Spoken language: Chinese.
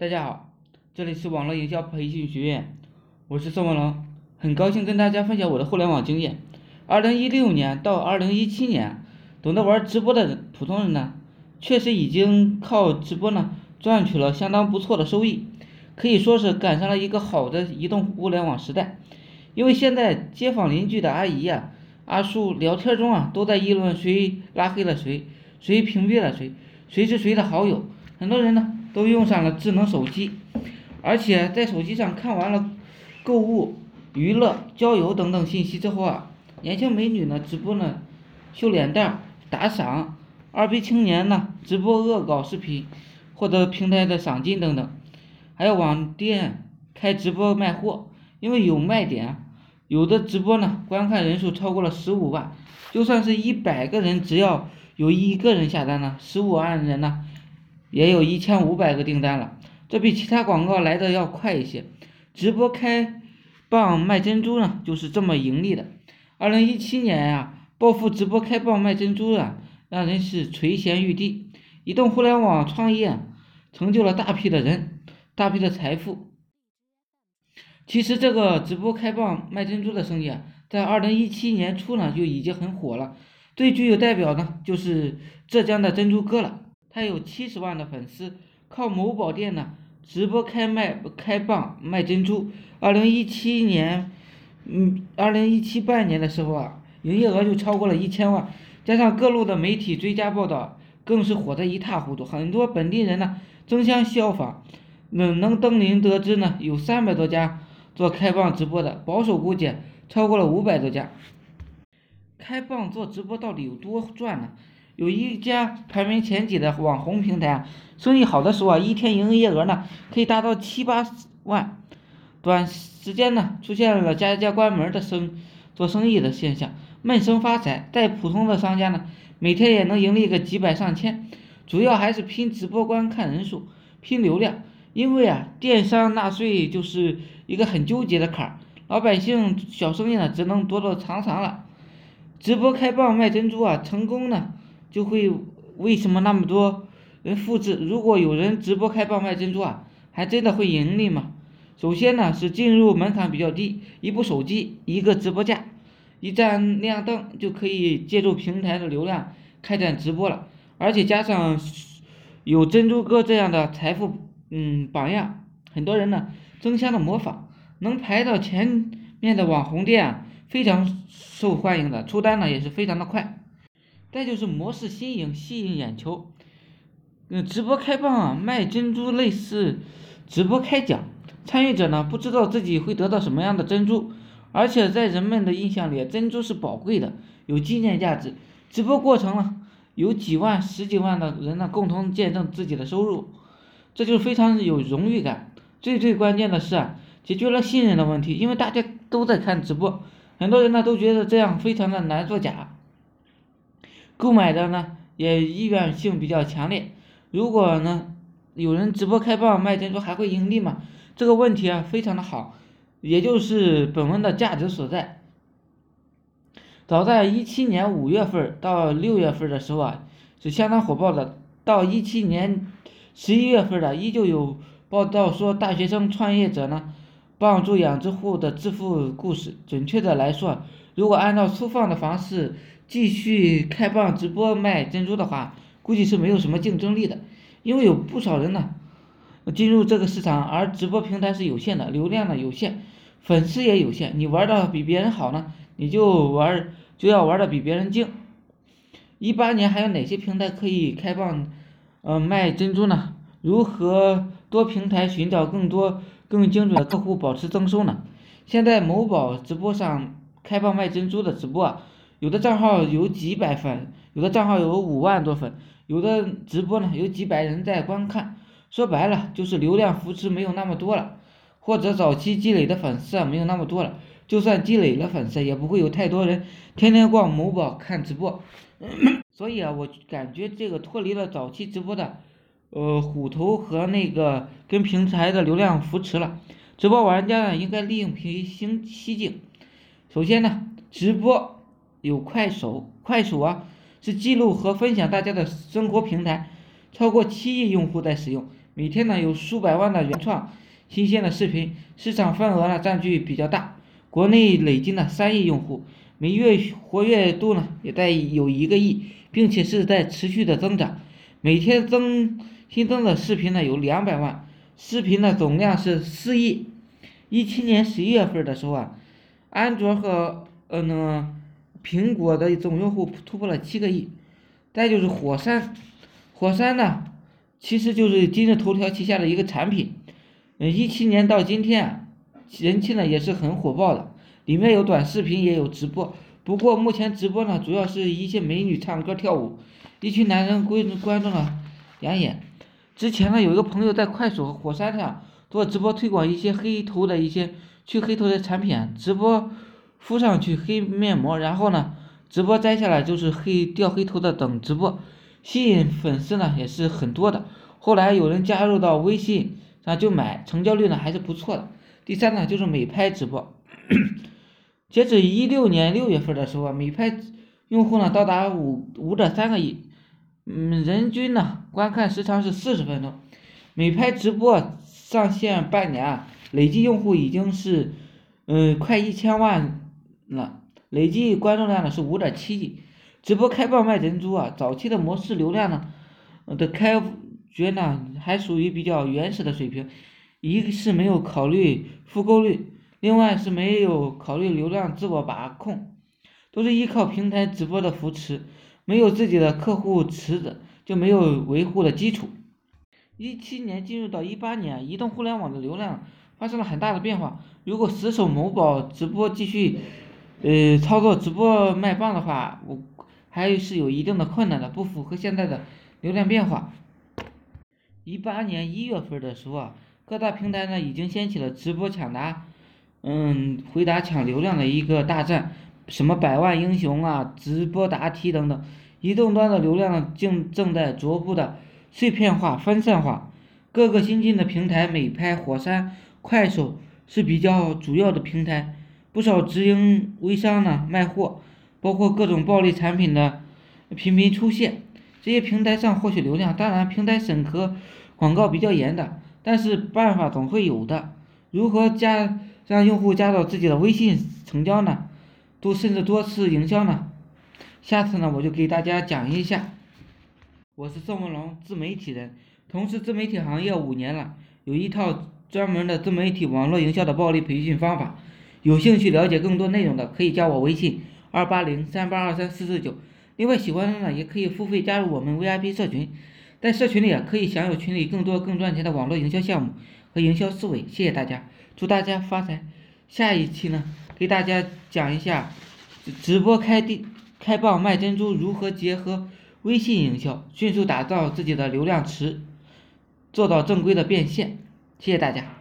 大家好，这里是网络营销培训学院，我是宋文龙，很高兴跟大家分享我的互联网经验。二零一六年到二零一七年，懂得玩直播的普通人呢，确实已经靠直播呢赚取了相当不错的收益，可以说是赶上了一个好的移动互联网时代。因为现在街坊邻居的阿姨呀、阿叔聊天中啊，都在议论谁拉黑了谁，谁屏蔽了谁，谁是谁的好友，很多人呢。都用上了智能手机，而且在手机上看完了购物、娱乐、交友等等信息之后啊，年轻美女呢直播呢秀脸蛋、打赏，二逼青年呢直播恶搞视频，获得平台的赏金等等，还有网店开直播卖货，因为有卖点，有的直播呢观看人数超过了十五万，就算是一百个人，只要有一个人下单呢，十五万人呢。也有一千五百个订单了，这比其他广告来的要快一些。直播开蚌卖珍珠呢，就是这么盈利的。二零一七年呀，暴富直播开蚌卖珍珠啊，让人是垂涎欲滴。移动互联网创业成就了大批的人，大批的财富。其实这个直播开蚌卖珍珠的生意啊，在二零一七年初呢就已经很火了。最具有代表呢，就是浙江的珍珠哥了。他有七十万的粉丝，靠某宝店呢直播开卖开蚌卖珍珠。二零一七年，嗯，二零一七半年的时候啊，营业额就超过了一千万，加上各路的媒体追加报道，更是火得一塌糊涂。很多本地人呢争相效仿，能能登临得知呢，有三百多家做开蚌直播的，保守估计超过了五百多家。开蚌做直播到底有多赚呢？有一家排名前几的网红平台啊，生意好的时候啊，一天营业额呢可以达到七八万，短时间呢出现了家家关门的生做生意的现象，闷声发财。再普通的商家呢，每天也能盈利个几百上千，主要还是拼直播观看人数，拼流量。因为啊，电商纳税就是一个很纠结的坎儿，老百姓小生意呢只能躲躲藏藏了。直播开蚌卖珍珠啊，成功呢。就会为什么那么多人复制？如果有人直播开蚌卖珍珠啊，还真的会盈利吗？首先呢是进入门槛比较低，一部手机一个直播架，一盏亮灯就可以借助平台的流量开展直播了。而且加上有珍珠哥这样的财富嗯榜样，很多人呢争相的模仿，能排到前面的网红店啊，非常受欢迎的，出单呢也是非常的快。再就是模式新颖，吸引眼球。嗯，直播开蚌啊，卖珍珠类似直播开奖，参与者呢不知道自己会得到什么样的珍珠，而且在人们的印象里，珍珠是宝贵的，有纪念价值。直播过程呢，有几万、十几万的人呢共同见证自己的收入，这就非常有荣誉感。最最关键的是啊，解决了信任的问题，因为大家都在看直播，很多人呢都觉得这样非常的难作假。购买的呢也意愿性比较强烈，如果呢有人直播开蚌卖珍珠还会盈利吗？这个问题啊非常的好，也就是本文的价值所在。早在一七年五月份到六月份的时候啊是相当火爆的，到一七年十一月份的依旧有报道说大学生创业者呢帮助养殖户的致富故事。准确的来说，如果按照粗放的方式。继续开蚌直播卖珍珠的话，估计是没有什么竞争力的，因为有不少人呢进入这个市场，而直播平台是有限的，流量呢有限，粉丝也有限，你玩的比别人好呢，你就玩就要玩的比别人精。一八年还有哪些平台可以开蚌，呃卖珍珠呢？如何多平台寻找更多更精准的客户，保持增收呢？现在某宝直播上开蚌卖珍珠的直播啊。有的账号有几百粉，有的账号有五万多粉，有的直播呢有几百人在观看，说白了就是流量扶持没有那么多了，或者早期积累的粉丝啊没有那么多了，就算积累了粉丝，也不会有太多人天天逛某宝看直播，所以啊，我感觉这个脱离了早期直播的，呃虎头和那个跟平台的流量扶持了，直播玩家呢应该另辟蹊蹊径，首先呢直播。有快手，快手啊是记录和分享大家的生活平台，超过七亿用户在使用，每天呢有数百万的原创新鲜的视频，市场份额呢占据比较大。国内累计呢三亿用户，每月活跃度呢也在有一个亿，并且是在持续的增长。每天增新增的视频呢有两百万，视频的总量是四亿。一七年十一月份的时候啊，安卓和呃那个苹果的总用户突破了七个亿。再就是火山，火山呢，其实就是今日头条旗下的一个产品。嗯，一七年到今天，人气呢也是很火爆的，里面有短视频也有直播。不过目前直播呢，主要是一些美女唱歌跳舞，一群男人关关注了养眼。之前呢，有一个朋友在快手和火山上做直播推广一些黑头的一些去黑头的产品，直播敷上去黑面膜，然后呢。直播摘下来就是黑掉黑头的等直播，吸引粉丝呢也是很多的。后来有人加入到微信上就买，成交率呢还是不错的。第三呢就是美拍直播，截止一六年六月份的时候，美拍用户呢到达五五点三个亿，嗯，人均呢观看时长是四十分钟。美拍直播上线半年，累计用户已经是嗯快一千万了。累计观众量呢是五点七亿，直播开爆卖珍珠啊！早期的模式流量呢的开掘呢还属于比较原始的水平，一是没有考虑复购率，另外是没有考虑流量自我把控，都是依靠平台直播的扶持，没有自己的客户池子，就没有维护的基础。一七年进入到一八年，移动互联网的流量发生了很大的变化，如果死守某宝直播继续。呃，操作直播卖棒的话，我还是有一定的困难的，不符合现在的流量变化。一八年一月份的时候啊，各大平台呢已经掀起了直播抢答，嗯，回答抢流量的一个大战，什么百万英雄啊，直播答题等等，移动端的流量正正在逐步的碎片化、分散化，各个新进的平台，美拍、火山、快手是比较主要的平台。不少直营微商呢卖货，包括各种暴利产品的频频出现。这些平台上获取流量，当然平台审核广告比较严的，但是办法总会有的。如何加让用户加到自己的微信成交呢？多甚至多次营销呢？下次呢我就给大家讲一下。我是宋文龙，自媒体人，从事自媒体行业五年了，有一套专门的自媒体网络营销的暴力培训方法。有兴趣了解更多内容的，可以加我微信二八零三八二三四四九。另外，喜欢的呢，也可以付费加入我们 VIP 社群，在社群里啊，可以享有群里更多更赚钱的网络营销项目和营销思维。谢谢大家，祝大家发财。下一期呢，给大家讲一下直播开地开蚌卖珍珠如何结合微信营销，迅速打造自己的流量池，做到正规的变现。谢谢大家。